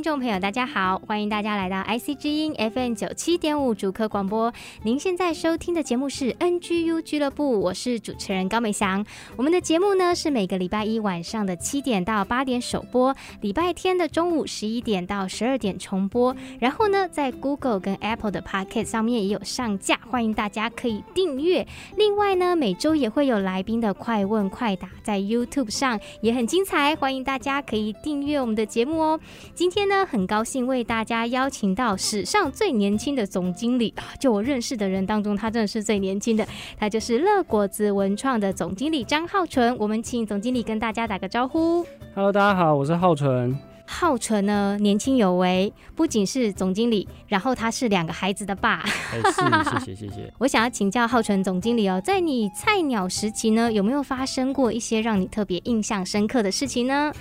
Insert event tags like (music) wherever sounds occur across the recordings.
听众朋友，大家好，欢迎大家来到 IC 之音 FM 九七点五主客广播。您现在收听的节目是 NGU 俱乐部，我是主持人高美祥。我们的节目呢是每个礼拜一晚上的七点到八点首播，礼拜天的中午十一点到十二点重播。然后呢，在 Google 跟 Apple 的 Podcast 上面也有上架，欢迎大家可以订阅。另外呢，每周也会有来宾的快问快答，在 YouTube 上也很精彩，欢迎大家可以订阅我们的节目哦。今天呢，很高兴为大家邀请到史上最年轻的总经理啊！就我认识的人当中，他真的是最年轻的。他就是乐果子文创的总经理张浩纯。我们请总经理跟大家打个招呼。Hello，大家好，我是浩纯。浩纯呢，年轻有为，不仅是总经理，然后他是两个孩子的爸。哎，是，谢谢，谢谢。我想要请教浩纯总经理哦，在你菜鸟时期呢，有没有发生过一些让你特别印象深刻的事情呢？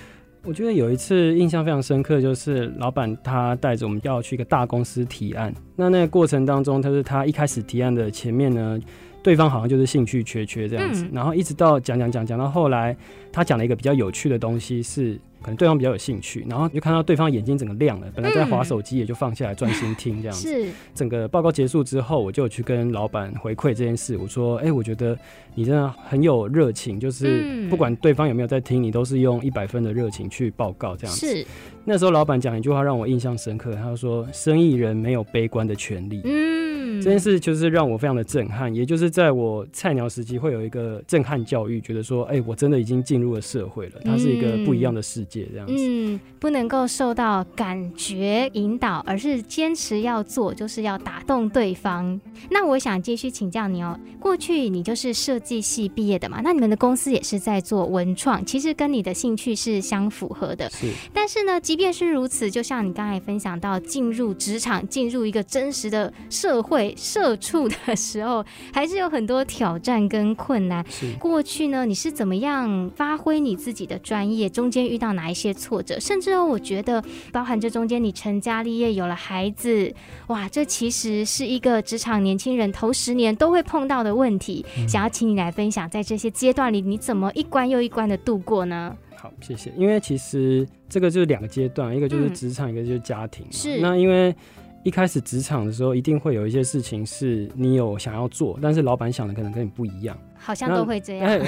我觉得有一次印象非常深刻，就是老板他带着我们要去一个大公司提案。那那个过程当中，他是他一开始提案的前面呢，对方好像就是兴趣缺缺这样子，然后一直到讲讲讲讲到后来，他讲了一个比较有趣的东西是。可能对方比较有兴趣，然后就看到对方眼睛整个亮了，本来在划手机也就放下来专心听这样子。是。整个报告结束之后，我就去跟老板回馈这件事，我说：“哎、欸，我觉得你真的很有热情，就是不管对方有没有在听，你都是用一百分的热情去报告这样子。”是。那时候老板讲一句话让我印象深刻，他说：“生意人没有悲观的权利。”嗯。这件事就是让我非常的震撼，也就是在我菜鸟时期会有一个震撼教育，觉得说，哎、欸，我真的已经进入了社会了，它是一个不一样的世界，这样子。嗯，不能够受到感觉引导，而是坚持要做，就是要打动对方。那我想继续请教你哦，过去你就是设计系毕业的嘛，那你们的公司也是在做文创，其实跟你的兴趣是相符合的。是。但是呢，即便是如此，就像你刚才分享到，进入职场，进入一个真实的社会。社畜的时候，还是有很多挑战跟困难。是过去呢，你是怎么样发挥你自己的专业？中间遇到哪一些挫折？甚至哦，我觉得包含这中间你成家立业，有了孩子，哇，这其实是一个职场年轻人头十年都会碰到的问题。嗯。想要请你来分享，在这些阶段里，你怎么一关又一关的度过呢？好，谢谢。因为其实这个就是两个阶段，一个就是职场，嗯，一个就是家庭。是那因为。一开始职场的时候，一定会有一些事情是你有想要做，但是老板想的可能跟你不一样。好像都会这样，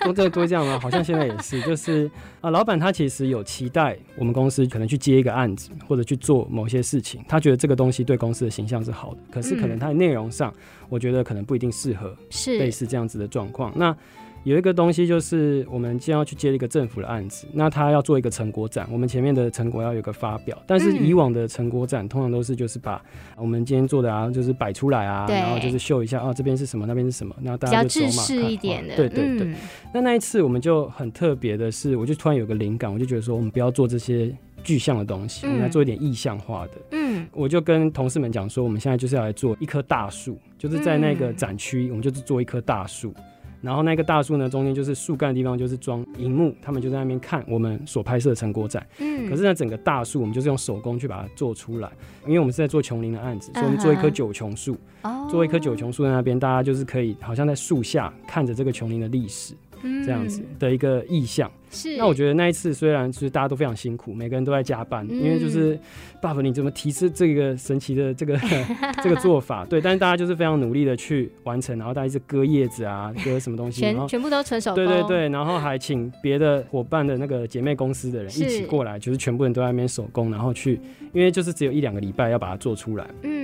都这都这样吗？好像现在也是，就是啊，老板他其实有期待我们公司可能去接一个案子，或者去做某些事情，他觉得这个东西对公司的形象是好的，可是可能他的内容上，我觉得可能不一定适合，是类似这样子的状况。那有一个东西就是，我们今天要去接一个政府的案子，那他要做一个成果展，我们前面的成果要有个发表。但是以往的成果展通常都是就是把我们今天做的啊，就是摆出来啊，然后就是秀一下啊，这边是什么，那边是什么，那大家就走马看一点的。对对对。那那一次我们就很特别的是，我就突然有个灵感，我就觉得说，我们不要做这些具象的东西，我们来做一点意象化的。嗯。我就跟同事们讲说，我们现在就是要来做一棵大树，就是在那个展区，我们就是做一棵大树。然后那个大树呢，中间就是树干的地方，就是装荧幕，他们就在那边看我们所拍摄的成果展。嗯，可是呢，整个大树我们就是用手工去把它做出来，因为我们是在做琼林的案子，所以我们做一棵九琼树，做一棵九琼树在那边，大家就是可以好像在树下看着这个琼林的历史，这样子的一个意向。是，那我觉得那一次虽然就是大家都非常辛苦，每个人都在加班，嗯、因为就是爸爸你怎么提示这个神奇的这个 (laughs) 这个做法？对，但是大家就是非常努力的去完成，然后大家一直割叶子啊，割什么东西，全全部都纯手工。对对对，然后还请别的伙伴的那个姐妹公司的人一起过来，就是全部人都在那边手工，然后去，因为就是只有一两个礼拜要把它做出来。嗯，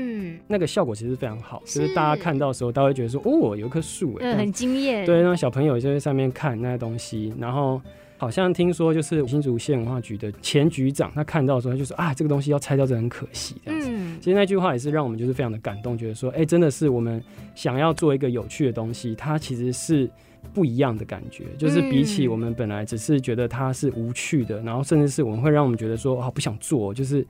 那个效果其实非常好，就是大家看到的时候，大家会觉得说，哦，有一棵树，哎，很惊艳。对，让小朋友就在上面看那些东西，然后。好像听说就是新竹县文化局的前局长，他看到的时候他就说啊，这个东西要拆掉，这很可惜这样子。嗯，其实那句话也是让我们就是非常的感动，觉得说，哎、欸，真的是我们想要做一个有趣的东西，它其实是不一样的感觉，就是比起我们本来只是觉得它是无趣的，然后甚至是我们会让我们觉得说啊，不想做，就是。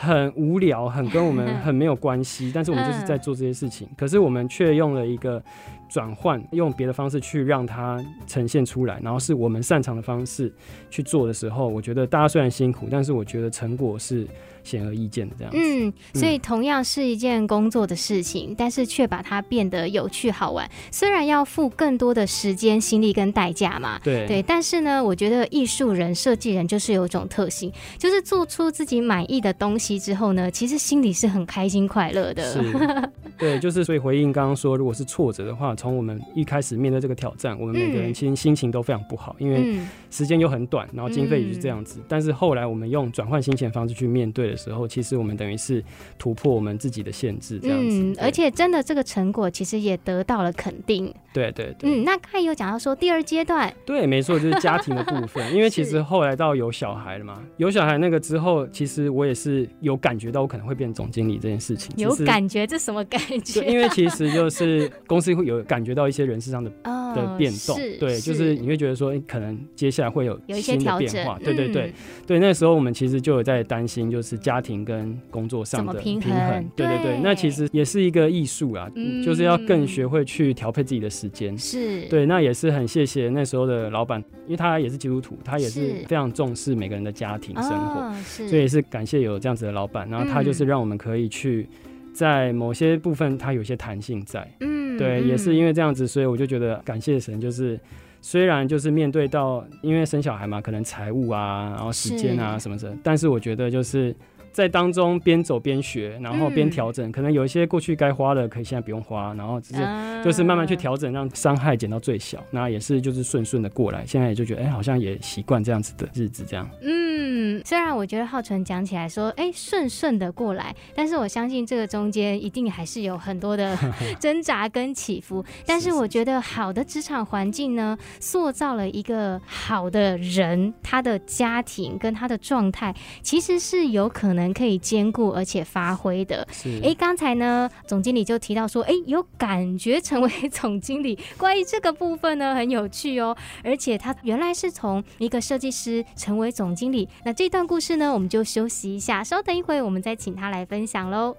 很无聊，很跟我们 (laughs) 很没有关系，但是我们就是在做这些事情，可是我们却用了一个转换，用别的方式去让它呈现出来，然后是我们擅长的方式去做的时候，我觉得大家虽然辛苦，但是我觉得成果是。显而易见的这样子，嗯，所以同样是一件工作的事情，嗯、但是却把它变得有趣好玩。虽然要付更多的时间、心力跟代价嘛，对。对，但是呢，我觉得艺术人、设计人就是有一种特性，就是做出自己满意的东西之后呢，其实心里是很开心快乐的。是，(laughs) 对，就是所以回应刚刚说，如果是挫折的话，从我们一开始面对这个挑战，我们每个人其实心情都非常不好，嗯、因为时间又很短，然后经费也是这样子。嗯、但是后来我们用转换心情的方式去面对的时候，其实我们等于是突破我们自己的限制，这样子。嗯，而且真的这个成果其实也得到了肯定。对对对。嗯，那刚才有讲到说第二阶段。对，没错，就是家庭的部分。(laughs) 因为其实后来到有小孩了嘛，有小孩那个之后，其实我也是有感觉到我可能会变总经理这件事情。有感觉？这什么感觉？因为其实就是公司会有感觉到一些人事上的 (laughs) 的变动。对，就是你会觉得说，可能接下来会有新的变化。对对对对，那时候我们其实就有在担心，就是家庭。跟工作上的平衡，对对对，那其实也是一个艺术啊，就是要更学会去调配自己的时间。是对，那也是很谢谢那时候的老板，因为他也是基督徒，他也是非常重视每个人的家庭生活，所以也是感谢有这样子的老板。然后他就是让我们可以去在某些部分，他有些弹性在。嗯，对，也是因为这样子，所以我就觉得感谢神，就是虽然就是面对到因为生小孩嘛，可能财务啊，然后时间啊什么的，但是我觉得就是。在当中边走边学，然后边调整，嗯、可能有一些过去该花的，可以现在不用花，然后只是就是慢慢去调整，让伤害减到最小。那也是就是顺顺的过来，现在也就觉得哎、欸，好像也习惯这样子的日子这样。嗯，虽然我觉得浩纯讲起来说哎顺顺的过来，但是我相信这个中间一定还是有很多的 (laughs) 挣扎跟起伏。但是我觉得好的职场环境呢，塑造了一个好的人，他的家庭跟他的状态其实是有可能。可以兼顾而且发挥的。哎，刚才呢，总经理就提到说，哎，有感觉成为 (laughs) 总经理。关于这个部分呢，很有趣哦。而且他原来是从一个设计师成为总经理。那这段故事呢，我们就休息一下，稍等一会，我们再请他来分享喽。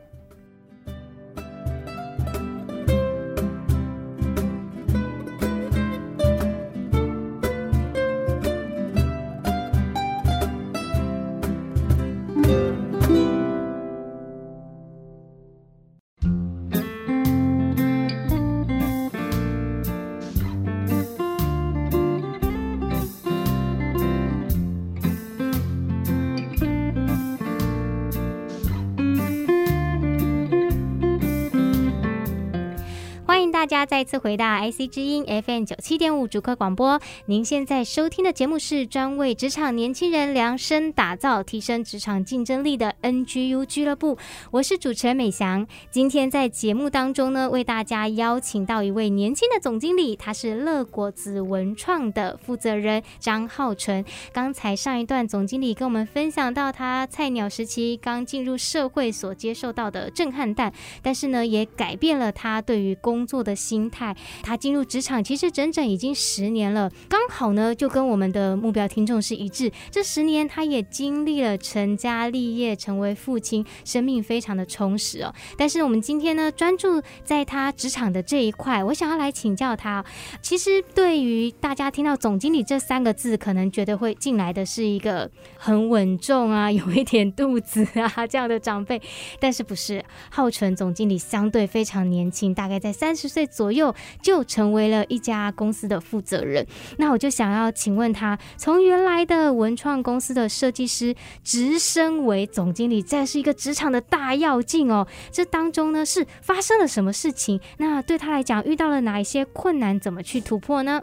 再次回到 IC 之音 FM 九七点五主客广播，您现在收听的节目是专为职场年轻人量身打造、提升职场竞争力的 NGU 俱乐部。我是主持人美翔，今天在节目当中呢，为大家邀请到一位年轻的总经理，他是乐果子文创的负责人张浩纯。刚才上一段总经理跟我们分享到他菜鸟时期刚进入社会所接受到的震撼弹，但是呢，也改变了他对于工作的。心态，他进入职场其实整整已经十年了，刚好呢就跟我们的目标听众是一致。这十年他也经历了成家立业，成为父亲，生命非常的充实哦。但是我们今天呢专注在他职场的这一块，我想要来请教他。其实对于大家听到总经理这三个字，可能觉得会进来的是一个很稳重啊，有一点肚子啊这样的长辈，但是不是，浩纯总经理相对非常年轻，大概在三十岁。左右就成为了一家公司的负责人，那我就想要请问他，从原来的文创公司的设计师，直升为总经理，这是一个职场的大要进哦。这当中呢是发生了什么事情？那对他来讲遇到了哪一些困难？怎么去突破呢？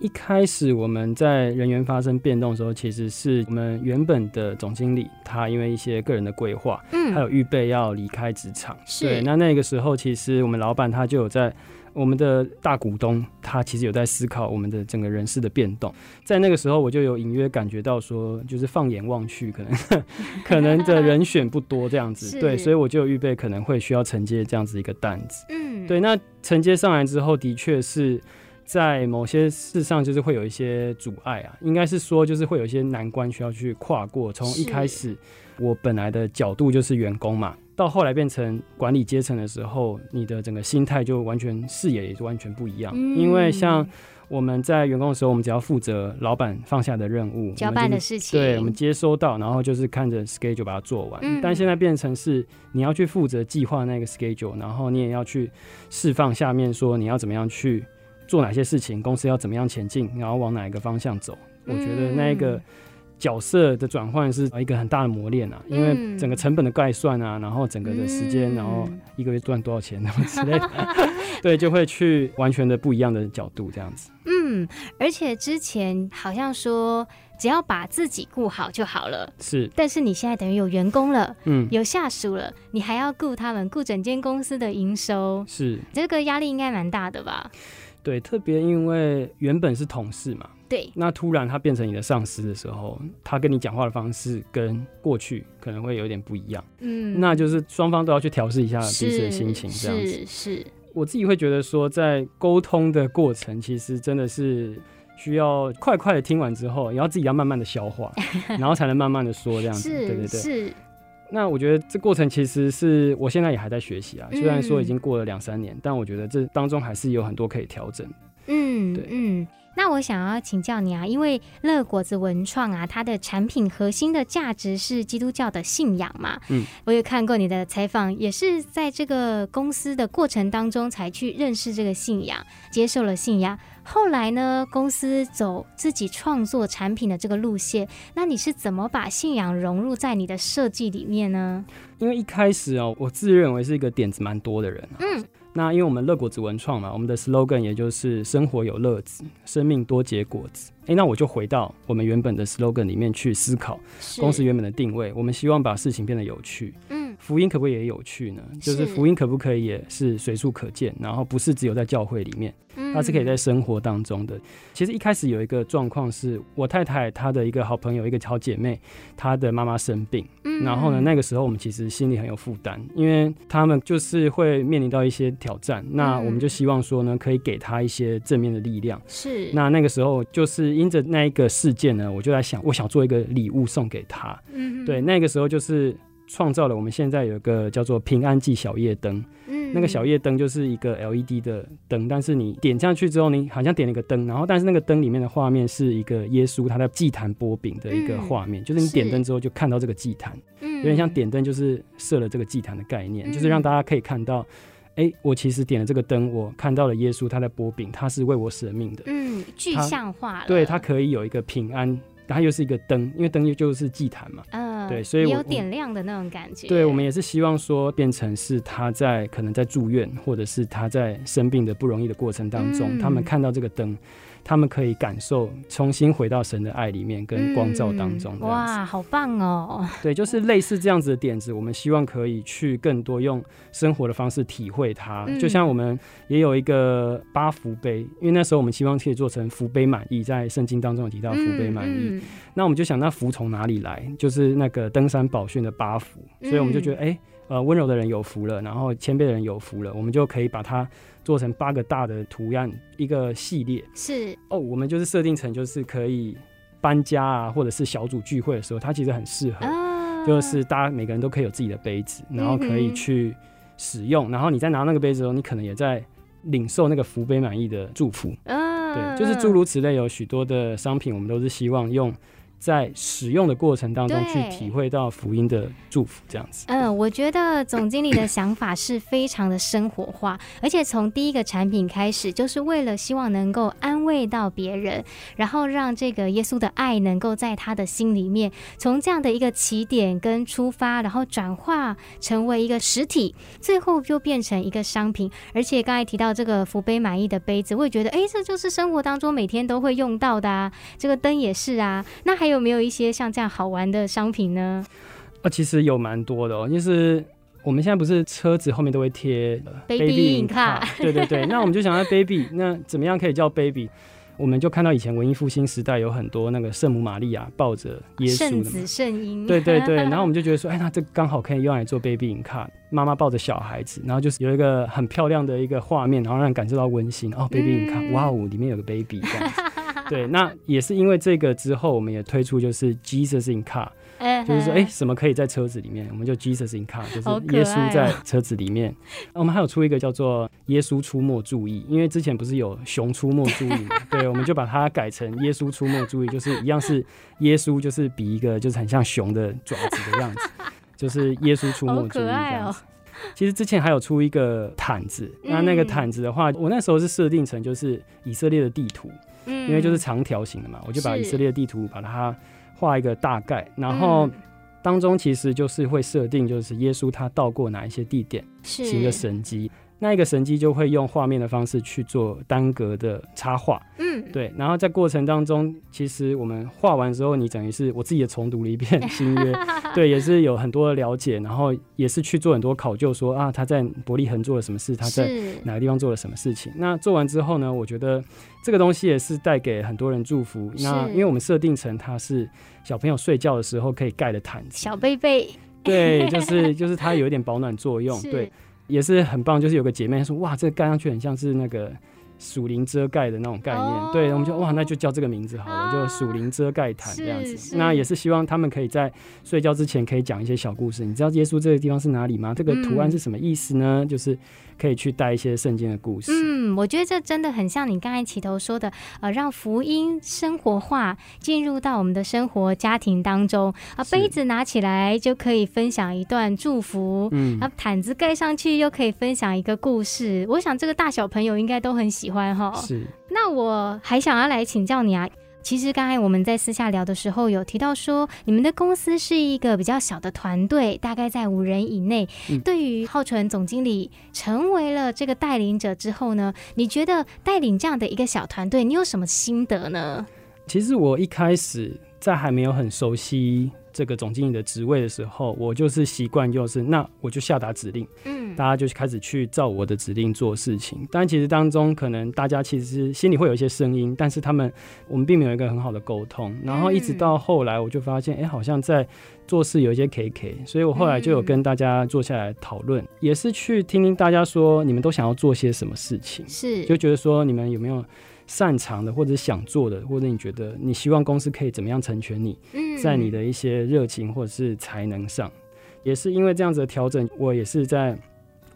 一开始我们在人员发生变动的时候，其实是我们原本的总经理，他因为一些个人的规划，嗯，还有预备要离开职场，是对。那那个时候，其实我们老板他就有在。我们的大股东他其实有在思考我们的整个人事的变动，在那个时候我就有隐约感觉到说，就是放眼望去，可能 (laughs) 可能的人选不多这样子，(laughs) 对，所以我就预备可能会需要承接这样子一个担子，嗯，对，那承接上来之后，的确是在某些事上就是会有一些阻碍啊，应该是说就是会有一些难关需要去跨过，从一开始我本来的角度就是员工嘛。到后来变成管理阶层的时候，你的整个心态就完全视野也是完全不一样。嗯、因为像我们在员工的时候，我们只要负责老板放下的任务、交办的事情，对，我们接收到，然后就是看着 schedule 把它做完。嗯、但现在变成是你要去负责计划那个 schedule，然后你也要去释放下面说你要怎么样去做哪些事情，公司要怎么样前进，然后往哪一个方向走。我觉得那个。嗯角色的转换是一个很大的磨练啊，因为整个成本的概算啊，然后整个的时间，然后一个月赚多少钱，那么之类的，(laughs) 对，就会去完全的不一样的角度这样子。嗯，而且之前好像说只要把自己顾好就好了，是，但是你现在等于有员工了，嗯，有下属了，你还要顾他们，顾整间公司的营收，是，这个压力应该蛮大的吧？对，特别因为原本是同事嘛。对，那突然他变成你的上司的时候，他跟你讲话的方式跟过去可能会有点不一样。嗯，那就是双方都要去调试一下彼此的心情，这样子。是，是，我自己会觉得说，在沟通的过程，其实真的是需要快快的听完之后，然后自己要慢慢的消化，(laughs) 然后才能慢慢的说这样子。对对对。是。那我觉得这过程其实是我现在也还在学习啊，虽然说已经过了两三年，但我觉得这当中还是有很多可以调整。嗯，对，嗯。那我想要请教你啊，因为乐果子文创啊，它的产品核心的价值是基督教的信仰嘛。嗯，我有看过你的采访，也是在这个公司的过程当中才去认识这个信仰，接受了信仰。后来呢，公司走自己创作产品的这个路线，那你是怎么把信仰融入在你的设计里面呢？因为一开始哦，我自认为是一个点子蛮多的人啊。嗯。那因为我们乐果子文创嘛，我们的 slogan 也就是生活有乐子，生命多结果子。诶、欸，那我就回到我们原本的 slogan 里面去思考，公司原本的定位，我们希望把事情变得有趣。嗯，福音可不可以也有趣呢？就是福音可不可以也是随处可见，然后不是只有在教会里面。它是可以在生活当中的。其实一开始有一个状况是，我太太她的一个好朋友，一个好姐妹，她的妈妈生病。然后呢，那个时候我们其实心里很有负担，因为他们就是会面临到一些挑战。那我们就希望说呢，可以给她一些正面的力量。是。那那个时候就是因着那一个事件呢，我就在想，我想做一个礼物送给她。嗯。对，那个时候就是创造了我们现在有一个叫做平安记小夜灯。嗯那个小夜灯就是一个 LED 的灯，但是你点上去之后，你好像点了一个灯，然后但是那个灯里面的画面是一个耶稣他在祭坛擘饼的一个画面，嗯、就是你点灯之后就看到这个祭坛，有点像点灯就是设了这个祭坛的概念，嗯、就是让大家可以看到，哎、欸，我其实点了这个灯，我看到了耶稣他在擘饼，他是为我舍命的，嗯，具象化了，对，他可以有一个平安。它又是一个灯，因为灯就是祭坛嘛，嗯、呃，对，所以我有点亮的那种感觉。对，我们也是希望说，变成是他在可能在住院，或者是他在生病的不容易的过程当中，嗯、他们看到这个灯。他们可以感受重新回到神的爱里面跟光照当中。嗯。哇，好棒哦！对，就是类似这样子的点子，我们希望可以去更多用生活的方式体会它。嗯、就像我们也有一个八福杯，因为那时候我们希望可以做成福杯满意，在圣经当中有提到福杯满意。那我们就想，那福从哪里来？就是那个登山宝训的八福，所以我们就觉得，哎、欸，呃，温柔的人有福了，然后谦卑的人有福了，我们就可以把它。做成八个大的图案，一个系列。是。哦，我们就是设定成就是可以搬家啊，或者是小组聚会的时候，它其实很适合，啊、就是大家每个人都可以有自己的杯子，然后可以去使用，嗯、然后你在拿那个杯子的时候，你可能也在领受那个福杯满意的祝福，啊、对，就是诸如此类，有许多的商品，我们都是希望用。在使用的过程当中，去体会到福音的祝福，这样子。嗯，我觉得总经理的想法是非常的生活化，而且从第一个产品开始，就是为了希望能够安慰到别人，然后让这个耶稣的爱能够在他的心里面，从这样的一个起点跟出发，然后转化成为一个实体，最后就变成一个商品。而且刚才提到这个福杯满意的杯子，我也觉得，哎，这就是生活当中每天都会用到的啊。这个灯也是啊，那还。还有没有一些像这样好玩的商品呢？啊，其实有蛮多的哦，就是我们现在不是车子后面都会贴 Baby in car，对对对，(laughs) 那我们就想要 Baby，那怎么样可以叫 Baby？我们就看到以前文艺复兴时代有很多那个圣母玛利亚抱着耶稣的圣子圣婴，对对对，(laughs) 然后我们就觉得说，哎，那这刚好可以用来做 Baby in car，妈妈抱着小孩子，然后就是有一个很漂亮的一个画面，然后让人感受到温馨。哦，Baby in car，哇哦，里面有个 baby 这样子。(laughs) 对，那也是因为这个之后，我们也推出就是 Jesus in car。就是说，哎、欸，什么可以在车子里面？我们就 Jesus in car，就是耶稣在车子里面。我们还有出一个叫做“耶稣出没注意”，因为之前不是有“熊出没注意”嘛？(laughs) 对，我们就把它改成“耶稣出没注意”，就是一样是耶稣，就是比一个就是很像熊的爪子的样子，就是耶稣出没注意这样子。其实之前还有出一个毯子，那那个毯子的话，我那时候是设定成就是以色列的地图，因为就是长条形的嘛，我就把以色列的地图把它。画一个大概，然后当中其实就是会设定，就是耶稣他到过哪一些地点，行个神迹。那一个神机就会用画面的方式去做单格的插画，嗯，对。然后在过程当中，其实我们画完之后，你等于是我自己也重读了一遍 (laughs) 新约，对，也是有很多的了解，然后也是去做很多考究说，说啊他在伯利恒做了什么事，他在哪个地方做了什么事情。那做完之后呢，我觉得这个东西也是带给很多人祝福。那因为我们设定成它是小朋友睡觉的时候可以盖的毯子，小被被，对，就是就是它有一点保暖作用，(laughs) 对。也是很棒，就是有个姐妹说，哇，这个盖上去很像是那个属灵遮盖的那种概念，哦、对，我们就哇，那就叫这个名字好了，啊、就属灵遮盖毯这样子。那也是希望他们可以在睡觉之前可以讲一些小故事。你知道耶稣这个地方是哪里吗？这个图案是什么意思呢？嗯、就是。可以去带一些圣经的故事。嗯，我觉得这真的很像你刚才起头说的，呃，让福音生活化进入到我们的生活家庭当中啊。杯子拿起来就可以分享一段祝福，嗯，啊，毯子盖上去又可以分享一个故事。我想这个大小朋友应该都很喜欢哈。是。那我还想要来请教你啊。其实刚才我们在私下聊的时候有提到说，你们的公司是一个比较小的团队，大概在五人以内。嗯、对于浩纯总经理成为了这个带领者之后呢，你觉得带领这样的一个小团队，你有什么心得呢？其实我一开始在还没有很熟悉。这个总经理的职位的时候，我就是习惯，就是那我就下达指令，嗯，大家就开始去照我的指令做事情。但其实当中可能大家其实心里会有一些声音，但是他们我们并没有一个很好的沟通。然后一直到后来，我就发现，哎、嗯，好像在做事有一些 KK，所以我后来就有跟大家坐下来讨论，嗯、也是去听听大家说你们都想要做些什么事情，是就觉得说你们有没有。擅长的，或者想做的，或者你觉得你希望公司可以怎么样成全你，在你的一些热情或者是才能上，也是因为这样子的调整，我也是在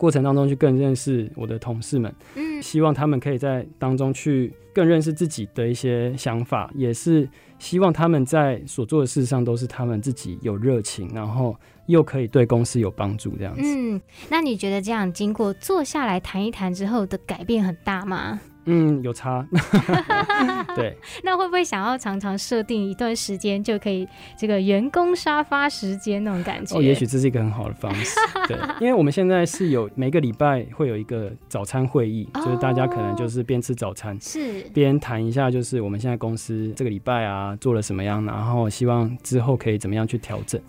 过程当中去更认识我的同事们，嗯希望他们可以在当中去更认识自己的一些想法，也是希望他们在所做的事上都是他们自己有热情，然后又可以对公司有帮助这样子。嗯，那你觉得这样经过坐下来谈一谈之后的改变很大吗？嗯，有差。(laughs) 对，那会不会想要常常设定一段时间就可以这个员工沙发时间那种感觉？哦，也许这是一个很好的方式。对，因为我们现在是有每个礼拜会有一个早餐会议，哦、就是大家可能就是边吃早餐，是边谈一下，就是我们现在公司这个礼拜啊做了什么样，然后希望之后可以怎么样去调整。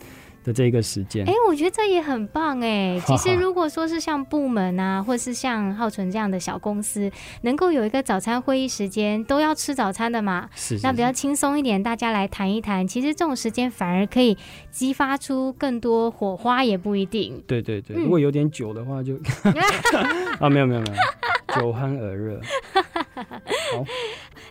的这个时间，哎、欸，我觉得这也很棒哎。(laughs) 其实如果说是像部门啊，或是像浩存这样的小公司，能够有一个早餐会议时间，都要吃早餐的嘛，是，是，是，那比较轻松一点，大家来谈一谈。其实这种时间反而可以激发出更多火花，也不一定。对对对，嗯、如果有点久的话就，(laughs) 就 (laughs) 啊，没有没有没有，酒酣耳热。好。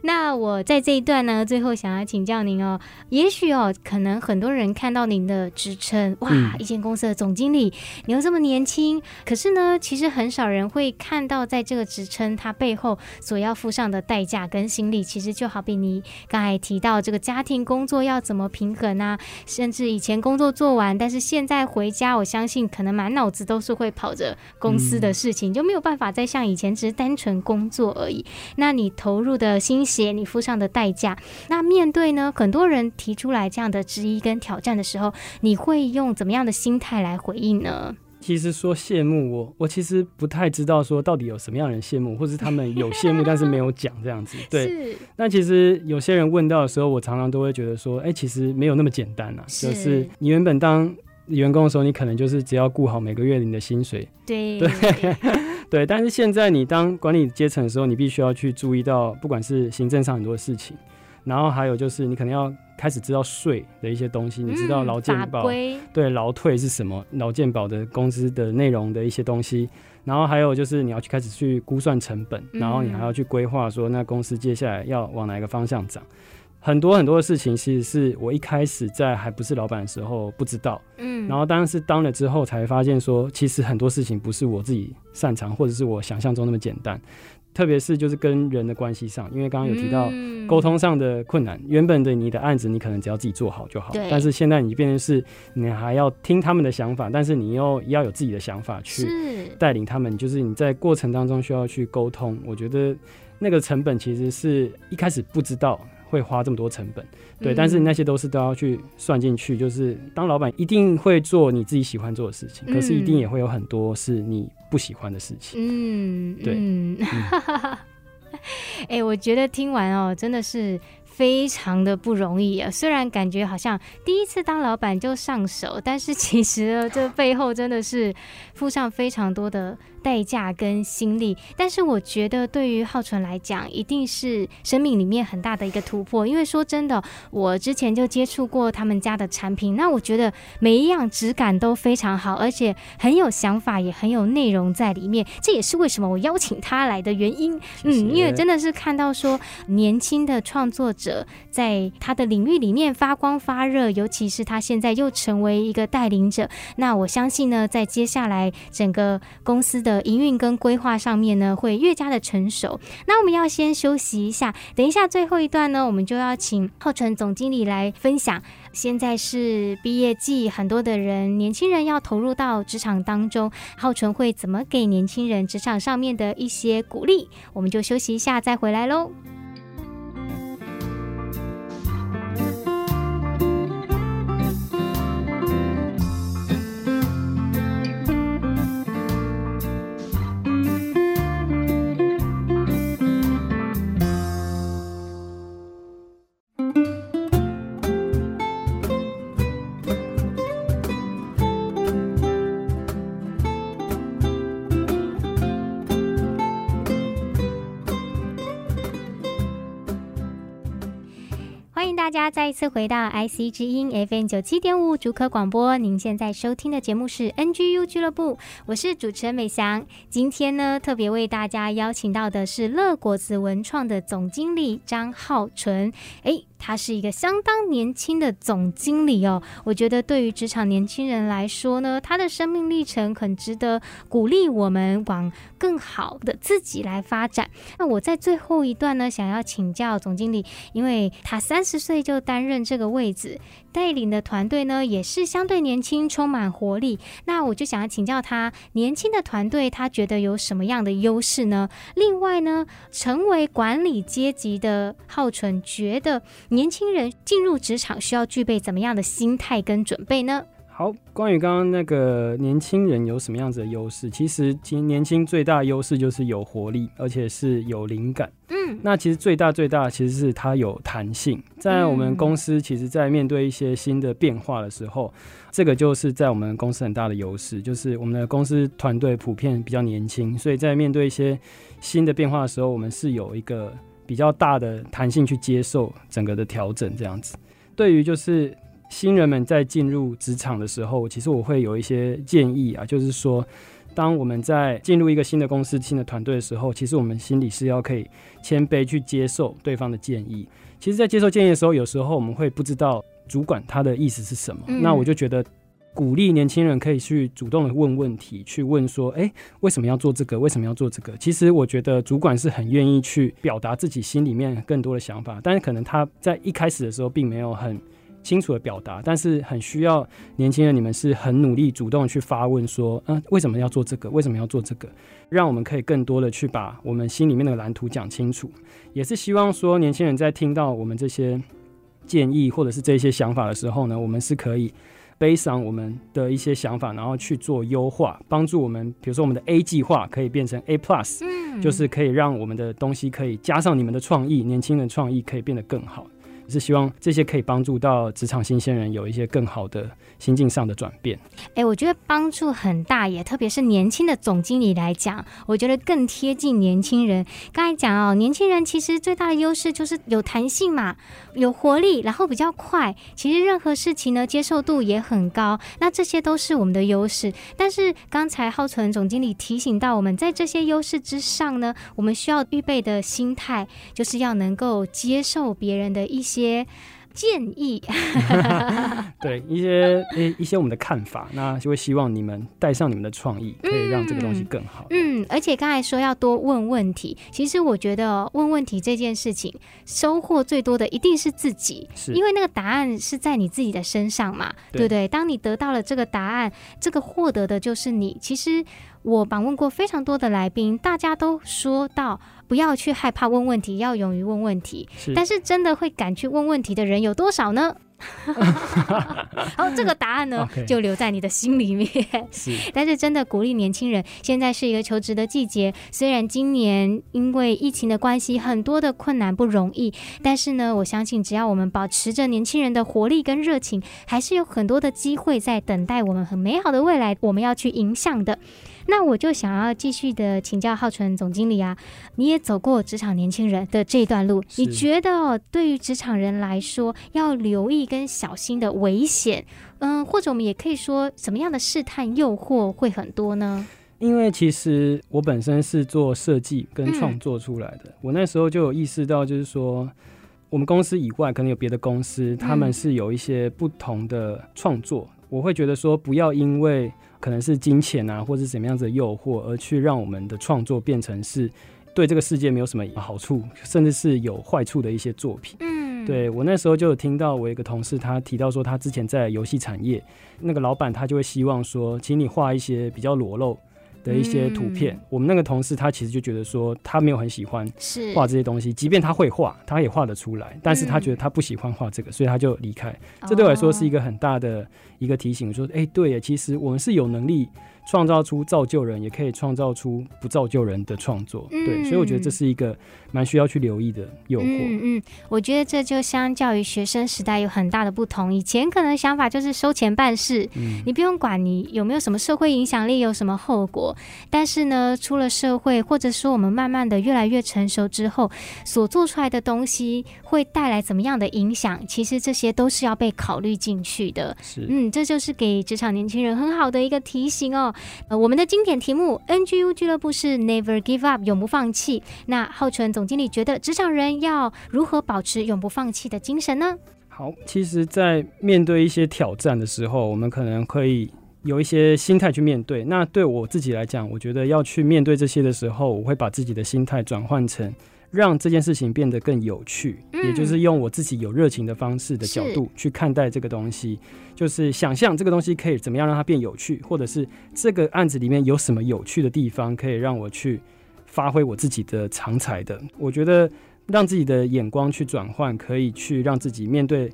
那我在这一段呢，最后想要请教您哦，也许哦，可能很多人看到您的职称，哇，嗯、一间公司的总经理，你又这么年轻，可是呢，其实很少人会看到在这个职称它背后所要付上的代价跟心力。其实就好比你刚才提到这个家庭工作要怎么平衡啊，甚至以前工作做完，但是现在回家，我相信可能满脑子都是会跑着公司的事情，嗯、就没有办法再像以前只是单纯工作而已。那你投入的心。写你付上的代价，那面对呢，很多人提出来这样的质疑跟挑战的时候，你会用怎么样的心态来回应呢？其实说羡慕我，我其实不太知道说到底有什么样的人羡慕，或是他们有羡慕但是没有讲这样子。对，(laughs) 那其实有些人问到的时候，我常常都会觉得说，哎、欸，其实没有那么简单啊，是就是你原本当。员工的时候，你可能就是只要顾好每个月你的薪水。对对 (laughs) 对，但是现在你当管理阶层的时候，你必须要去注意到，不管是行政上很多的事情，然后还有就是你可能要开始知道税的一些东西，你知道劳健保、嗯、对劳退是什么，劳健保的工资的内容的一些东西。然后还有就是你要去开始去估算成本，然后你还要去规划说那公司接下来要往哪一个方向涨，很多很多的事情其实是我一开始在还不是老板的时候不知道，嗯，然后当然是当了之后才发现说，其实很多事情不是我自己擅长或者是我想象中那么简单。特别是就是跟人的关系上，因为刚刚有提到沟通上的困难。嗯、原本的你的案子，你可能只要自己做好就好，但是现在你变成是，你还要听他们的想法，但是你又要有自己的想法去带领他们。就是你在过程当中需要去沟通，我觉得那个成本其实是一开始不知道。会花这么多成本，对，但是那些都是都要去算进去。就是当老板一定会做你自己喜欢做的事情，可是一定也会有很多是你不喜欢的事情。嗯，对。(laughs) 哎、欸，我觉得听完哦，真的是非常的不容易啊。虽然感觉好像第一次当老板就上手，但是其实呢，这背后真的是付上非常多的。代价跟心力，但是我觉得对于浩纯来讲，一定是生命里面很大的一个突破。因为说真的，我之前就接触过他们家的产品，那我觉得每一样质感都非常好，而且很有想法，也很有内容在里面。这也是为什么我邀请他来的原因。谢谢。嗯，因为真的是看到说年轻的创作者在他的领域里面发光发热，尤其是他现在又成为一个带领者。那我相信呢，在接下来整个公司的。的营运跟规划上面呢，会越加的成熟。那我们要先休息一下，等一下最后一段呢，我们就要请浩辰总经理来分享。现在是毕业季，很多的人年轻人要投入到职场当中，浩辰会怎么给年轻人职场上面的一些鼓励？我们就休息一下，再回来喽。家再一次回到 IC 之音 FM 九七点五主科广播，您现在收听的节目是 NGU 俱乐部，我是主持人美翔。今天呢，特别为大家邀请到的是乐果子文创的总经理张浩纯。哎他是一个相当年轻的总经理哦，我觉得对于职场年轻人来说呢，他的生命历程很值得鼓励我们往更好的自己来发展。那我在最后一段呢，想要请教总经理，因为他三十岁就担任这个位置。带领的团队呢，也是相对年轻，充满活力。那我就想要请教他，年轻的团队他觉得有什么样的优势呢？另外呢，成为管理阶级的浩纯，觉得年轻人进入职场需要具备怎么样的心态跟准备呢？好，关于刚刚那个年轻人有什么样子的优势？其实，其实年轻最大的优势就是有活力，而且是有灵感。嗯，那其实最大最大其实是它有弹性。在我们公司，其实，在面对一些新的变化的时候，这个就是在我们公司很大的优势，就是我们的公司团队普遍比较年轻，所以在面对一些新的变化的时候，我们是有一个比较大的弹性去接受整个的调整。这样子，对于就是。新人们在进入职场的时候，其实我会有一些建议啊，就是说，当我们在进入一个新的公司、新的团队的时候，其实我们心里是要可以谦卑去接受对方的建议。其实，在接受建议的时候，有时候我们会不知道主管他的意思是什么。嗯。那我就觉得，鼓励年轻人可以去主动的问问题，去问说，哎，为什么要做这个？为什么要做这个？其实我觉得主管是很愿意去表达自己心里面更多的想法，但是可能他在一开始的时候并没有很。清楚的表达，但是很需要年轻人，你们是很努力、主动去发问，说，嗯、为什么要做这个？为什么要做这个？让我们可以更多的去把我们心里面的蓝图讲清楚。也是希望说，年轻人在听到我们这些建议或者是这些想法的时候呢，我们是可以背上我们的一些想法，然后去做优化，帮助我们，比如说我们的 A 计划可以变成 A Plus，嗯，就是可以让我们的东西可以加上你们的创意，年轻人创意可以变得更好。是希望这些可以帮助到职场新鲜人有一些更好的心境上的转变。哎、我觉得帮助很大耶，特别是年轻的总经理来讲，我觉得更贴近年轻人。刚才讲哦，年轻人其实最大的优势就是有弹性嘛，有活力，然后比较快。其实任何事情呢，接受度也很高。那这些都是我们的优势。但是刚才浩存总经理提醒到我们，在这些优势之上呢，我们需要预备的心态，就是要能够接受别人的一些。建议，(laughs) 对一些一一些我们的看法，那就会希望你们带上你们的创意，可以让这个东西更好。嗯，而且刚才说要多问问题，其实我觉得问问题这件事情，收获最多的一定是自己，是因为那个答案是在你自己的身上嘛，对，对不对？当你得到了这个答案，这个获得的就是你。其实。我访问过非常多的来宾，大家都说到不要去害怕问问题，要勇于问问题。是，但是真的会敢去问问题的人有多少呢？(laughs) 好，这个答案呢.就留在你的心里面。是，但是真的鼓励年轻人，现在是一个求职的季节。虽然今年因为疫情的关系，很多的困难不容易，但是呢，我相信只要我们保持着年轻人的活力跟热情，还是有很多的机会在等待我们很美好的未来，我们要去迎向的。那我就想要继续的请教浩存总经理啊，你也走过职场年轻人的这一段路，你觉得哦，对于职场人来说，要留意跟小心的危险，嗯，或者我们也可以说什么样的试探诱惑会很多呢？因为其实我本身是做设计跟创作出来的，嗯，我那时候就有意识到，就是说我们公司以外可能有别的公司，他们是有一些不同的创作，嗯，我会觉得说不要因为。可能是金钱啊，或者是什么样子的诱惑，而去让我们的创作变成是对这个世界没有什么好处，甚至是有坏处的一些作品。嗯，对，我那时候就有听到我一个同事他提到说，他之前在游戏产业，那个老板他就会希望说，请你画一些比较裸露的一些图片，嗯，我们那个同事他其实就觉得说，他没有很喜欢画这些东西，即便他会画，他也画得出来，但是他觉得他不喜欢画这个，所以他就离开。这对我来说是一个很大的一个提醒，说，哎，对呀，其实我们是有能力。创造出造就人，也可以创造出不造就人的创作，嗯，对，所以我觉得这是一个蛮需要去留意的诱惑。嗯嗯，我觉得这就相较于学生时代有很大的不同。以前可能想法就是收钱办事，嗯，你不用管你有没有什么社会影响力，有什么后果。但是呢，出了社会，或者说我们慢慢的越来越成熟之后，所做出来的东西会带来怎么样的影响？其实这些都是要被考虑进去的。是，嗯，这就是给职场年轻人很好的一个提醒哦。呃，我们的经典题目 NGU 俱乐部是 Never Give Up，永不放弃。那浩存总经理觉得职场人要如何保持永不放弃的精神呢？好，其实，在面对一些挑战的时候，我们可能可以有一些心态去面对。那对我自己来讲，我觉得要去面对这些的时候，我会把自己的心态转换成。让这件事情变得更有趣，嗯，也就是用我自己有热情的方式的角度去看待这个东西，就是想象这个东西可以怎么样让它变有趣，或者是这个案子里面有什么有趣的地方可以让我去发挥我自己的长才的。我觉得让自己的眼光去转换，可以去让自己面对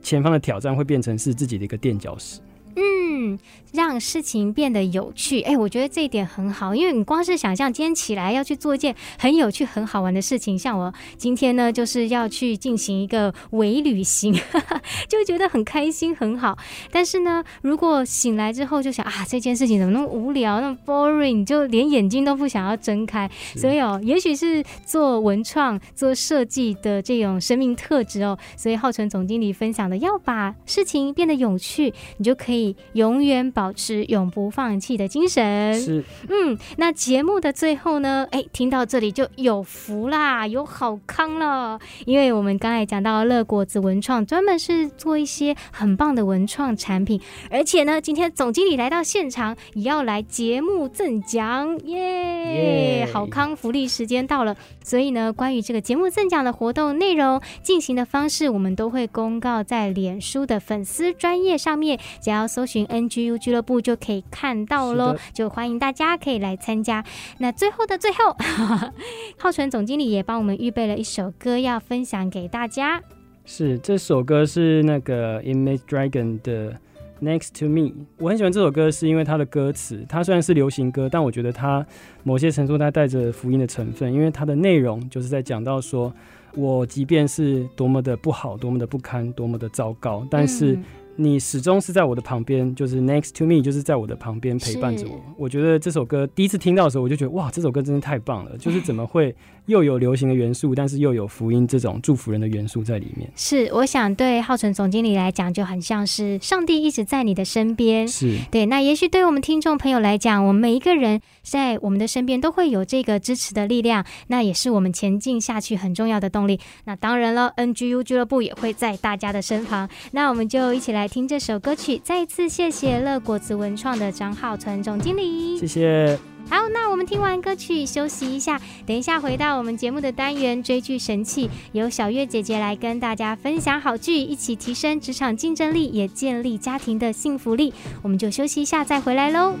前方的挑战，会变成是自己的一个垫脚石。嗯，让事情变得有趣，哎，我觉得这一点很好，因为你光是想象今天起来要去做一件很有趣、很好玩的事情，像我今天呢，就是要去进行一个伪旅行，哈哈，就觉得很开心、很好。但是呢，如果醒来之后就想啊，这件事情怎么那么无聊、那么 boring，就连眼睛都不想要睁开。所以哦，也许是做文创、做设计的这种生命特质哦。所以浩辰总经理分享的，要把事情变得有趣，你就可以。永远保持永不放弃的精神。是，嗯，那节目的最后呢？哎，听到这里就有福啦，有好康了。因为我们刚才讲到乐果子文创，专门是做一些很棒的文创产品，而且呢，今天总经理来到现场，也要来节目赠奖，耶！好康福利时间到了，所以呢，关于这个节目赠奖的活动内容进行的方式，我们都会公告在脸书的粉丝专业上面，只要。搜寻 NGU 俱乐部就可以看到喽，就欢迎大家可以来参加。那最后的最后，(laughs) 浩存总经理也帮我们预备了一首歌要分享给大家。是，这首歌是那个 Image Dragon 的。Next to Me，我很喜欢这首歌，是因为它的歌词，它虽然是流行歌，但我觉得它某些程度它带着福音的成分，因为它的内容就是在讲到说，我即便是多么的不好，多么的不堪，多么的糟糕，但是。你始终是在我的旁边，就是 next to me，就是在我的旁边陪伴着我。我觉得这首歌第一次听到的时候，我就觉得哇，这首歌真的太棒了！就是怎么会又有流行的元素，但是又有福音这种祝福人的元素在里面。是，我想对浩存总经理来讲，就很像是上帝一直在你的身边。是对。那也许对我们听众朋友来讲，我们每一个人在我们的身边都会有这个支持的力量，那也是我们前进下去很重要的动力。那当然了，NGU 俱乐部也会在大家的身旁。那我们就一起来。来听这首歌曲，再一次谢谢乐果子文创的张浩存总经理，谢谢。好，那我们听完歌曲休息一下，等一下回到我们节目的单元追剧神器，由小月姐姐来跟大家分享好剧，一起提升职场竞争力，也建立家庭的幸福力。我们就休息一下再回来喽。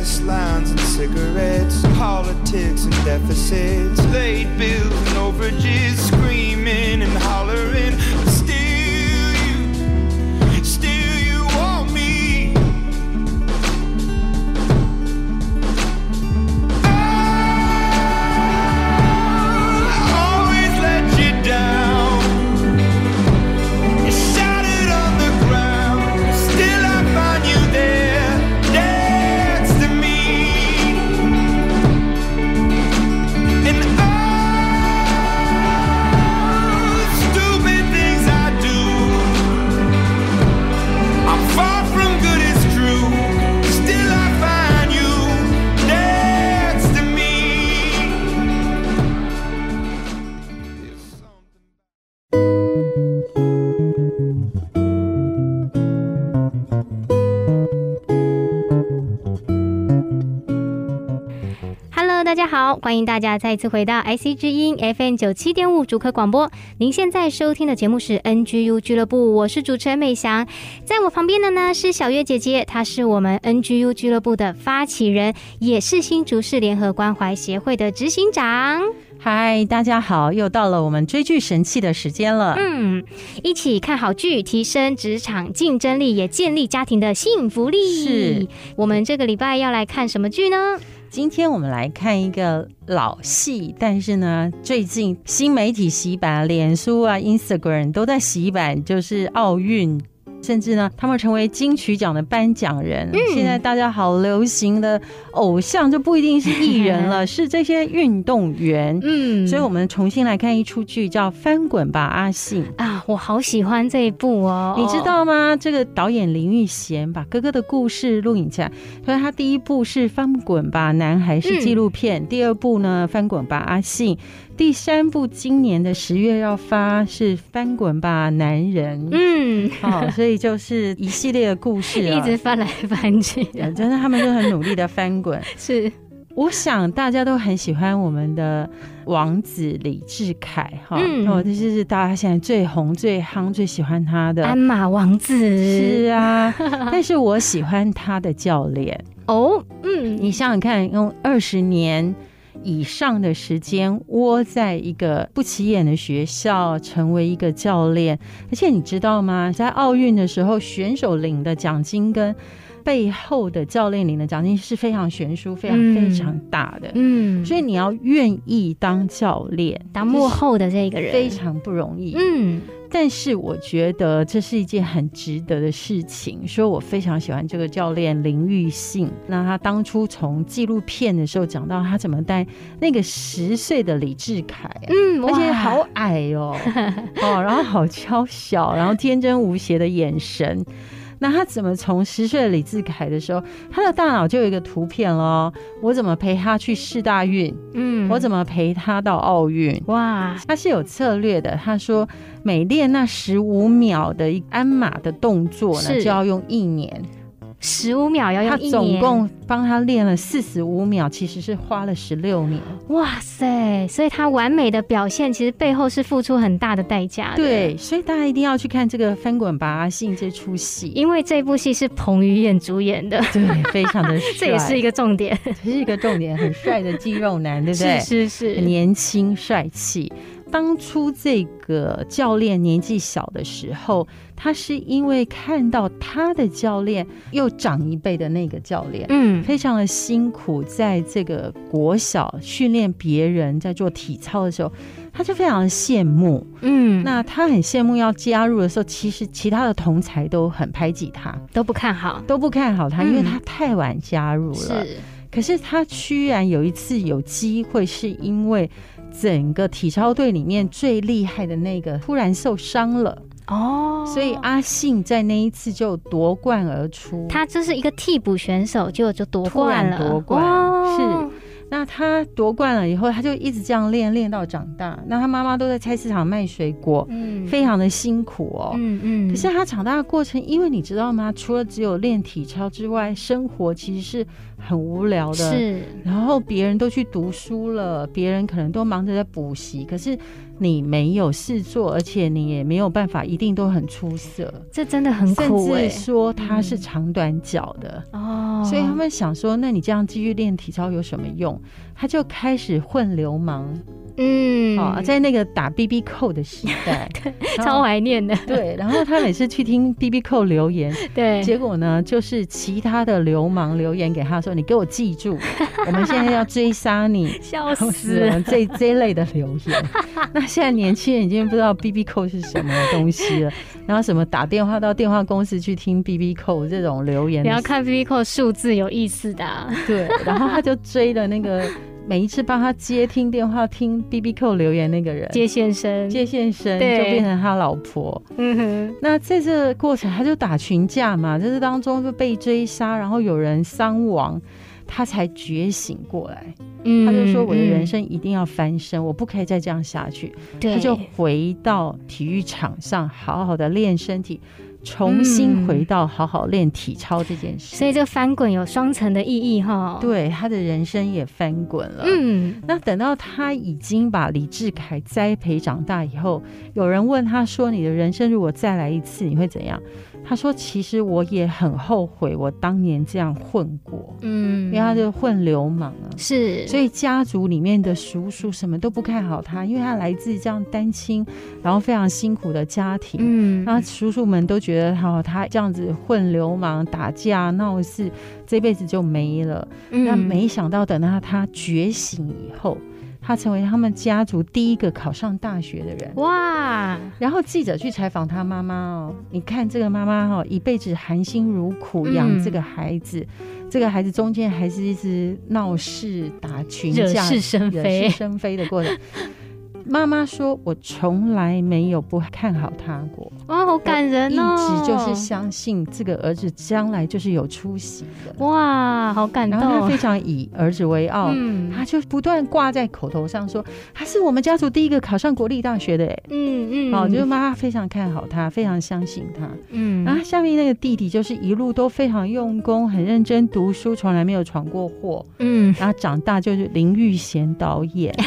Lines and cigarettes, politics and deficits, late bills and overages, screaming and hollering. 欢迎大家再次回到 IC 之音 FM 九七点五主客广播。您现在收听的节目是 NGU 俱乐部，我是主持人美翔。在我旁边的呢是小月姐姐，她是我们 NGU 俱乐部的发起人，也是新竹市联合关怀协会的执行长。嗨，大家好，又到了我们追剧神器的时间了。嗯，一起看好剧，提升职场竞争力，也建立家庭的幸福力。是我们这个礼拜要来看什么剧呢？今天我们来看一个老戏，但是呢，最近新媒体洗版，脸书啊、Instagram 都在洗版，就是奥运。甚至呢，他们成为金曲奖的颁奖人。嗯。现在大家好流行的偶像就不一定是艺人了，(laughs) 是这些运动员。嗯，所以我们重新来看一出剧，叫《翻滚吧，阿信》啊，我好喜欢这一部哦。你知道吗？这个导演林玉贤把哥哥的故事录影起来，所以他第一部是《翻滚吧，男孩》是纪录片，嗯，第二部呢，《翻滚吧，阿信》。第三部今年的十月要发是《翻滚吧，男人》。嗯，好、哦，所以就是一系列的故事，(laughs) 一直翻来翻去，(laughs) 真的，他们就很努力的翻滚。(laughs) 是，我想大家都很喜欢我们的王子李志凯，哈、嗯，哦，这就是大家现在最红、最夯、最喜欢他的鞍马王子。是啊，但是我喜欢他的教练。哦，嗯，你想想看，用二十年。以上的时间窝在一个不起眼的学校，成为一个教练，而且你知道吗？在奥运的时候，选手领的奖金跟背后的教练领的奖金是非常悬殊、非常非常大的。嗯，所以你要愿意当教练，当幕后的这个人非常不容易。嗯。但是我觉得这是一件很值得的事情，所以我非常喜欢这个教练林玉信。那他当初从纪录片的时候讲到他怎么带那个十岁的李志凯，嗯，而且好矮哦，(laughs) 哦，然后好娇小，然后天真无邪的眼神。那他怎么从十岁的李志凯的时候，他的大脑就有一个图片喽？我怎么陪他去世大运？嗯，我怎么陪他到奥运？哇，他是有策略的。他说，每练那十五秒的一鞍马的动作呢，就要用一年。十五秒要用他一年，总共帮他练了四十五秒，其实是花了十六年。哇塞！所以他完美的表现，其实背后是付出很大的代价的。对，所以大家一定要去看这个《翻滚吧，阿信》这出戏，因为这部戏是彭于晏主演的，对，非常的帅，这也是一个重点，这是一个重点，很帅的肌肉男，对不对？是是是，年轻帅气。当初这个教练年纪小的时候，他是因为看到他的教练又长一辈的那个教练，嗯，非常的辛苦，在这个国小训练别人在做体操的时候，他就非常的羡慕，嗯，那他很羡慕要加入的时候，其实其他的同才都很排挤他，都不看好，都不看好他，因为他太晚加入了。是，可是他居然有一次有机会，是因为。整个体操队里面最厉害的那个突然受伤了哦，所以阿信在那一次就夺冠而出。他这是一个替补选手，就就夺冠了，夺冠是。那他夺冠了以后，他就一直这样练，练到长大。那他妈妈都在菜市场卖水果，嗯，非常的辛苦哦，嗯嗯。可是他长大的过程，因为你知道吗？除了只有练体操之外，生活其实是很无聊的。是。然后别人都去读书了，别人可能都忙着在补习，可是你没有事做，而且你也没有办法一定都很出色。这真的很苦欸。甚至说他是长短脚的哦，所以他们想说，那你这样继续练体操有什么用？他就开始混流氓，嗯，哦，在那个打 BB 扣的时代，(laughs) 对，超怀念的。对，然后他每次去听 BB 扣留言，(laughs) 对，结果呢，就是其他的流氓留言给他说：“你给我记住，(laughs) 我们现在要追杀你，笑死了。”这这一类的留言。那现在年轻人已经不知道 BB 扣是什么东西了，然后什么打电话到电话公司去听 BB 扣这种留言，你要看 BB 扣数字有意思的啊。对，然后他就追了那个。每一次帮他接听电话、听 BBQ 留言那个人，接线生，接线生就变成他老婆。嗯哼，那在这个过程，他就打群架嘛，在这当中就被追杀，然后有人伤亡，他才觉醒过来。嗯，他就说：“我的人生一定要翻身，嗯、我不可以再这样下去。”他就回到体育场上，好好的练身体。重新回到好好练体操这件事，嗯，所以这个翻滚有双层的意义哈。对，他的人生也翻滚了。嗯，那等到他已经把李志凯栽培长大以后，有人问他说：“你的人生如果再来一次，你会怎样？”他说：“其实我也很后悔，我当年这样混过，嗯，因为他就混流氓啊，是，所以家族里面的叔叔什么都不看好他，因为他来自这样单亲，然后非常辛苦的家庭，嗯，然后叔叔们都觉得哈，他这样子混流氓、打架闹事，这辈子就没了。那、嗯、没想到等到他觉醒以后。”他成为他们家族第一个考上大学的人哇！然后记者去采访他妈妈哦，你看这个妈妈哈，一辈子含辛茹苦养这个孩子，嗯、这个孩子中间还是一直闹事、打群架、惹是生非、惹是生非的过程。妈妈说：“我从来没有不看好他过。”哇，好感人哦！一直就是相信这个儿子将来就是有出息的。哇，好感动！然后他非常以儿子为傲，嗯、他就不断挂在口头上说：“他是我们家族第一个考上国立大学的。”哎，嗯嗯，哦，就是妈妈非常看好他，非常相信他。嗯，然后下面那个弟弟就是一路都非常用功，很认真读书，从来没有闯过祸。嗯，然后长大就是林玉贤导演。(laughs)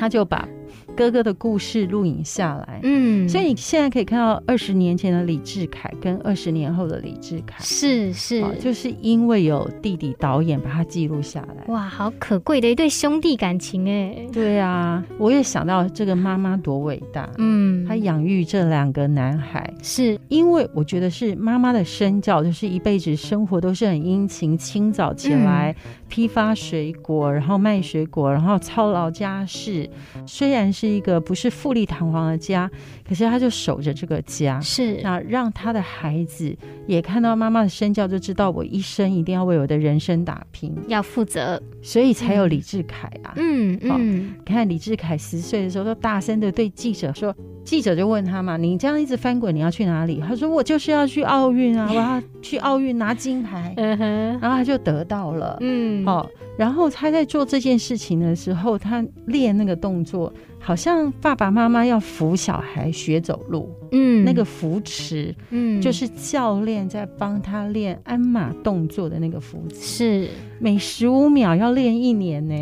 他就把哥哥的故事录影下来，嗯，所以你现在可以看到二十年前的李志凯跟二十年后的李志凯，是是，就是因为有弟弟导演把他记录下来，哇，好可贵的一对兄弟感情哎，对啊，我也想到这个妈妈多伟大，嗯，她养育这两个男孩，是。因为我觉得是妈妈的身教，就是一辈子生活都是很殷勤，清早起来。嗯。批发水果，然后卖水果，然后操劳家事。虽然是一个不是富丽堂皇的家，可是他就守着这个家。是，那让他的孩子也看到妈妈的身教，就知道我一生一定要为我的人生打拼，要负责。所以才有李志凯啊。嗯嗯，看李志凯十岁的时候，都大声的对记者说：“记者就问他嘛：“你这样一直翻滚，你要去哪里？”他说：“我就是要去奥运啊，我要去奥运拿金牌。(laughs) ”嗯哼，然后他就得到了。嗯，好。然后他在做这件事情的时候，他练那个动作，好像爸爸妈妈要扶小孩学走路。嗯，那个扶持，嗯，就是教练在帮他练鞍马动作的那个扶持，是每十五秒要练一年呢。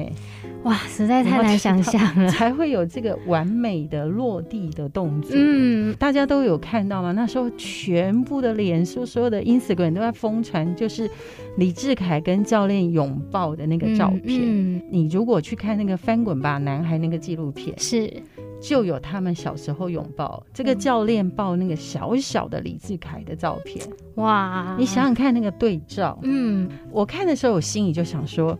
哇，实在太难想象了，(laughs) 才会有这个完美的落地的动作。嗯，大家都有看到吗？那时候全部的脸书、所有的 Instagram 都在疯传，就是李志凯跟教练拥抱的那个照片。嗯，嗯，你如果去看那个翻滚吧男孩那个纪录片，是就有他们小时候拥抱，这个教练抱那个小小的李志凯的照片。哇，你想想看那个对照。嗯，我看的时候，我心里就想说。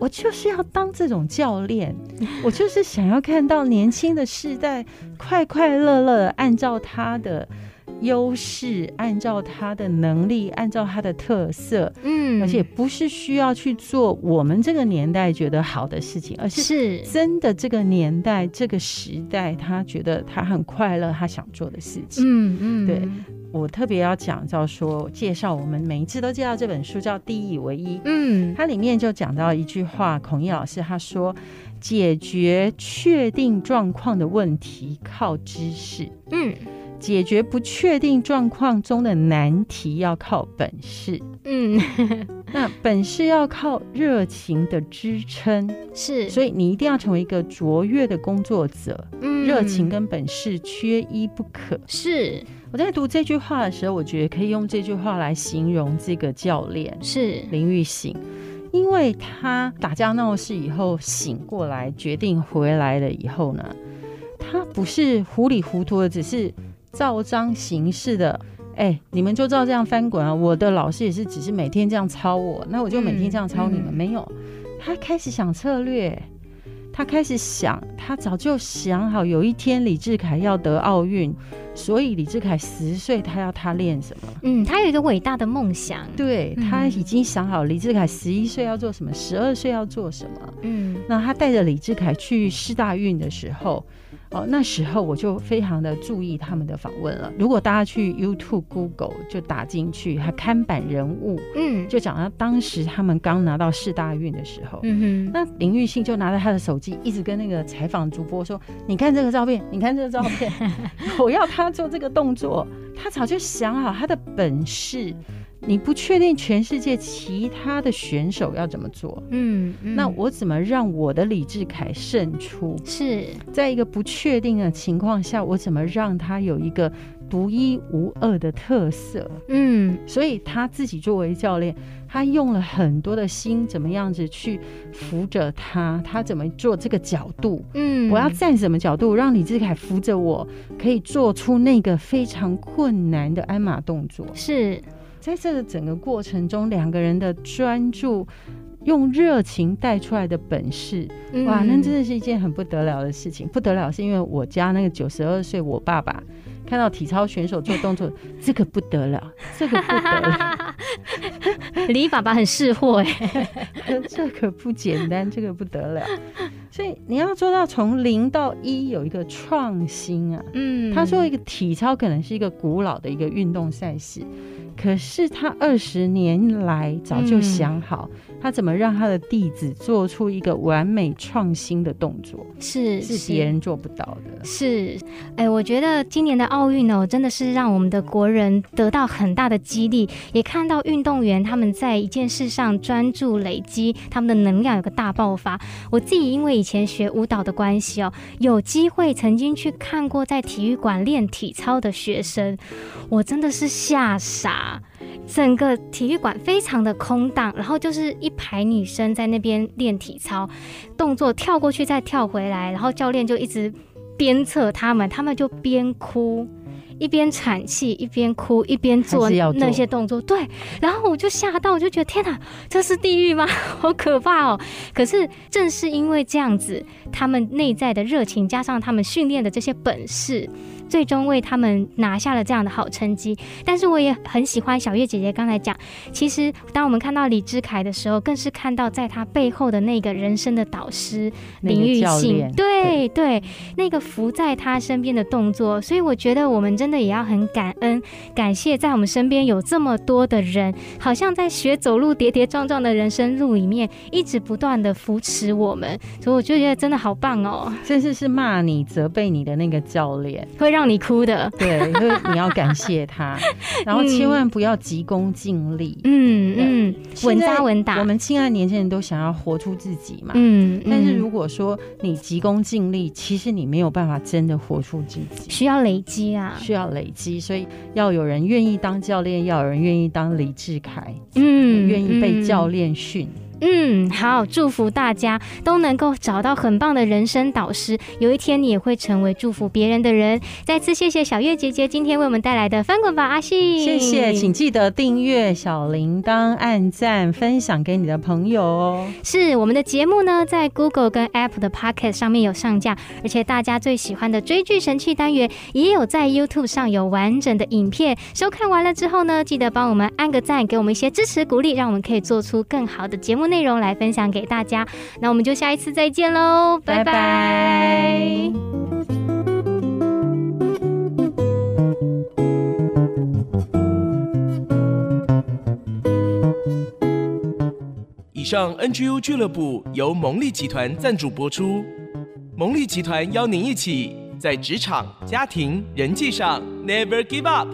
我就是要当这种教练，我就是想要看到年轻的世代快快乐乐按照他的优势，按照他的能力，按照他的特色，嗯，而且不是需要去做我们这个年代觉得好的事情，而是真的这个年代这个时代他觉得他很快乐，他想做的事情，嗯嗯，对。我特别要讲到说，介绍我们每一次都介绍这本书叫《第一以为一》。嗯，它里面就讲到一句话，孔毅老师他说：“解决确定状况的问题靠知识，嗯，解决不确定状况中的难题要靠本事，嗯，(laughs) 那本事要靠热情的支撑，是，所以你一定要成为一个卓越的工作者，嗯，热情跟本事缺一不可，是。”我在读这句话的时候，我觉得可以用这句话来形容这个教练是。林育信，因为他打架闹事以后醒过来，决定回来了以后呢，他不是糊里糊涂的，只是照章行事的。哎、欸，你们就照这样翻滚啊！我的老师也是，只是每天这样抄我，那我就每天这样抄你们。嗯、没有，他开始想策略，他开始想，他早就想好，有一天李志凯要得奥运。所以李志凯十岁，他要他练什么？嗯，他有一个伟大的梦想。对，他已经想好，李志凯十一岁要做什么，十二岁要做什么。嗯，那他带着李志凯去世大运的时候。哦，那时候我就非常的注意他们的访问了。如果大家去 YouTube、Google 就打进去，他看板人物，嗯，就讲到当时他们刚拿到世大运的时候，嗯哼，那林玉信就拿着他的手机，一直跟那个采访主播说：“你看这个照片，你看这个照片，(laughs) 我要他做这个动作。”他早就想好他的本事。你不确定全世界其他的选手要怎么做，嗯，嗯，那我怎么让我的李志凯胜出？是在一个不确定的情况下，我怎么让他有一个独一无二的特色？嗯，所以他自己作为教练，他用了很多的心，怎么样子去扶着他？他怎么做这个角度？嗯，我要站什么角度，让李志凯扶着我，可以做出那个非常困难的鞍马动作？是。在这个整个过程中，两个人的专注，用热情带出来的本事，嗯、哇，那真的是一件很不得了的事情。不得了，是因为我家那个九十二岁我爸爸看到体操选手做动作，这个不得了，这个不得了。(laughs) 李爸爸很识货哎，(laughs) 这可不简单，这个不得了。所以你要做到从零到一有一个创新啊。嗯，他说一个体操可能是一个古老的一个运动赛事。可是他二十年来早就想好，他怎么让他的弟子做出一个完美创新的动作，是是别人做不到的。是，哎、欸，我觉得今年的奥运哦，真的是让我们的国人得到很大的激励，也看到运动员他们在一件事上专注累积，他们的能量有个大爆发。我自己因为以前学舞蹈的关系哦，有机会曾经去看过在体育馆练体操的学生，我真的是吓傻。整个体育馆非常的空荡，然后就是一排女生在那边练体操，动作跳过去再跳回来，然后教练就一直鞭策他们，他们就边哭一边喘气，一边哭一边做那些动作。对，然后我就吓到，我就觉得天哪，这是地狱吗？好可怕哦！可是正是因为这样子，他们内在的热情加上他们训练的这些本事。最终为他们拿下了这样的好成绩。但是我也很喜欢小月姐姐刚才讲，其实当我们看到李志凯的时候，更是看到在他背后的那个人生的导师林玉信，对对，那个扶在他身边的动作。所以我觉得我们真的也要很感恩，感谢在我们身边有这么多的人，好像在学走路跌跌撞撞的人生路里面，一直不断的扶持我们。所以我就觉得真的好棒哦，甚至是骂你、责备你的那个教练，会让你哭的。对，因为你要感谢他，(laughs) 然后千万不要急功近利。嗯嗯，稳扎稳打。我们亲爱年轻人都想要活出自己嘛。嗯。但是如果说你急功近利，其实你没有办法真的活出自己，需要累积啊，需要累积。所以要有人愿意当教练，要有人愿意当李志凯，嗯，愿意被教练训。嗯，好，祝福大家都能够找到很棒的人生导师，有一天你也会成为祝福别人的人。再次谢谢小月姐姐今天为我们带来的翻滚吧，阿信。谢谢，请记得订阅小铃铛、按赞、分享给你的朋友哦。是我们的节目呢，在 Google 跟 Apple 的 Podcast 上面有上架，而且大家最喜欢的追剧神器单元也有在 YouTube 上有完整的影片。收看完了之后呢，记得帮我们按个赞，给我们一些支持鼓励，让我们可以做出更好的节目内容来分享给大家，那我们就下一次再见喽，拜拜。以上 NGU 俱乐部由蒙利集团赞助播出，蒙利集团邀您一起在职场、家庭、人际上 Never Give Up。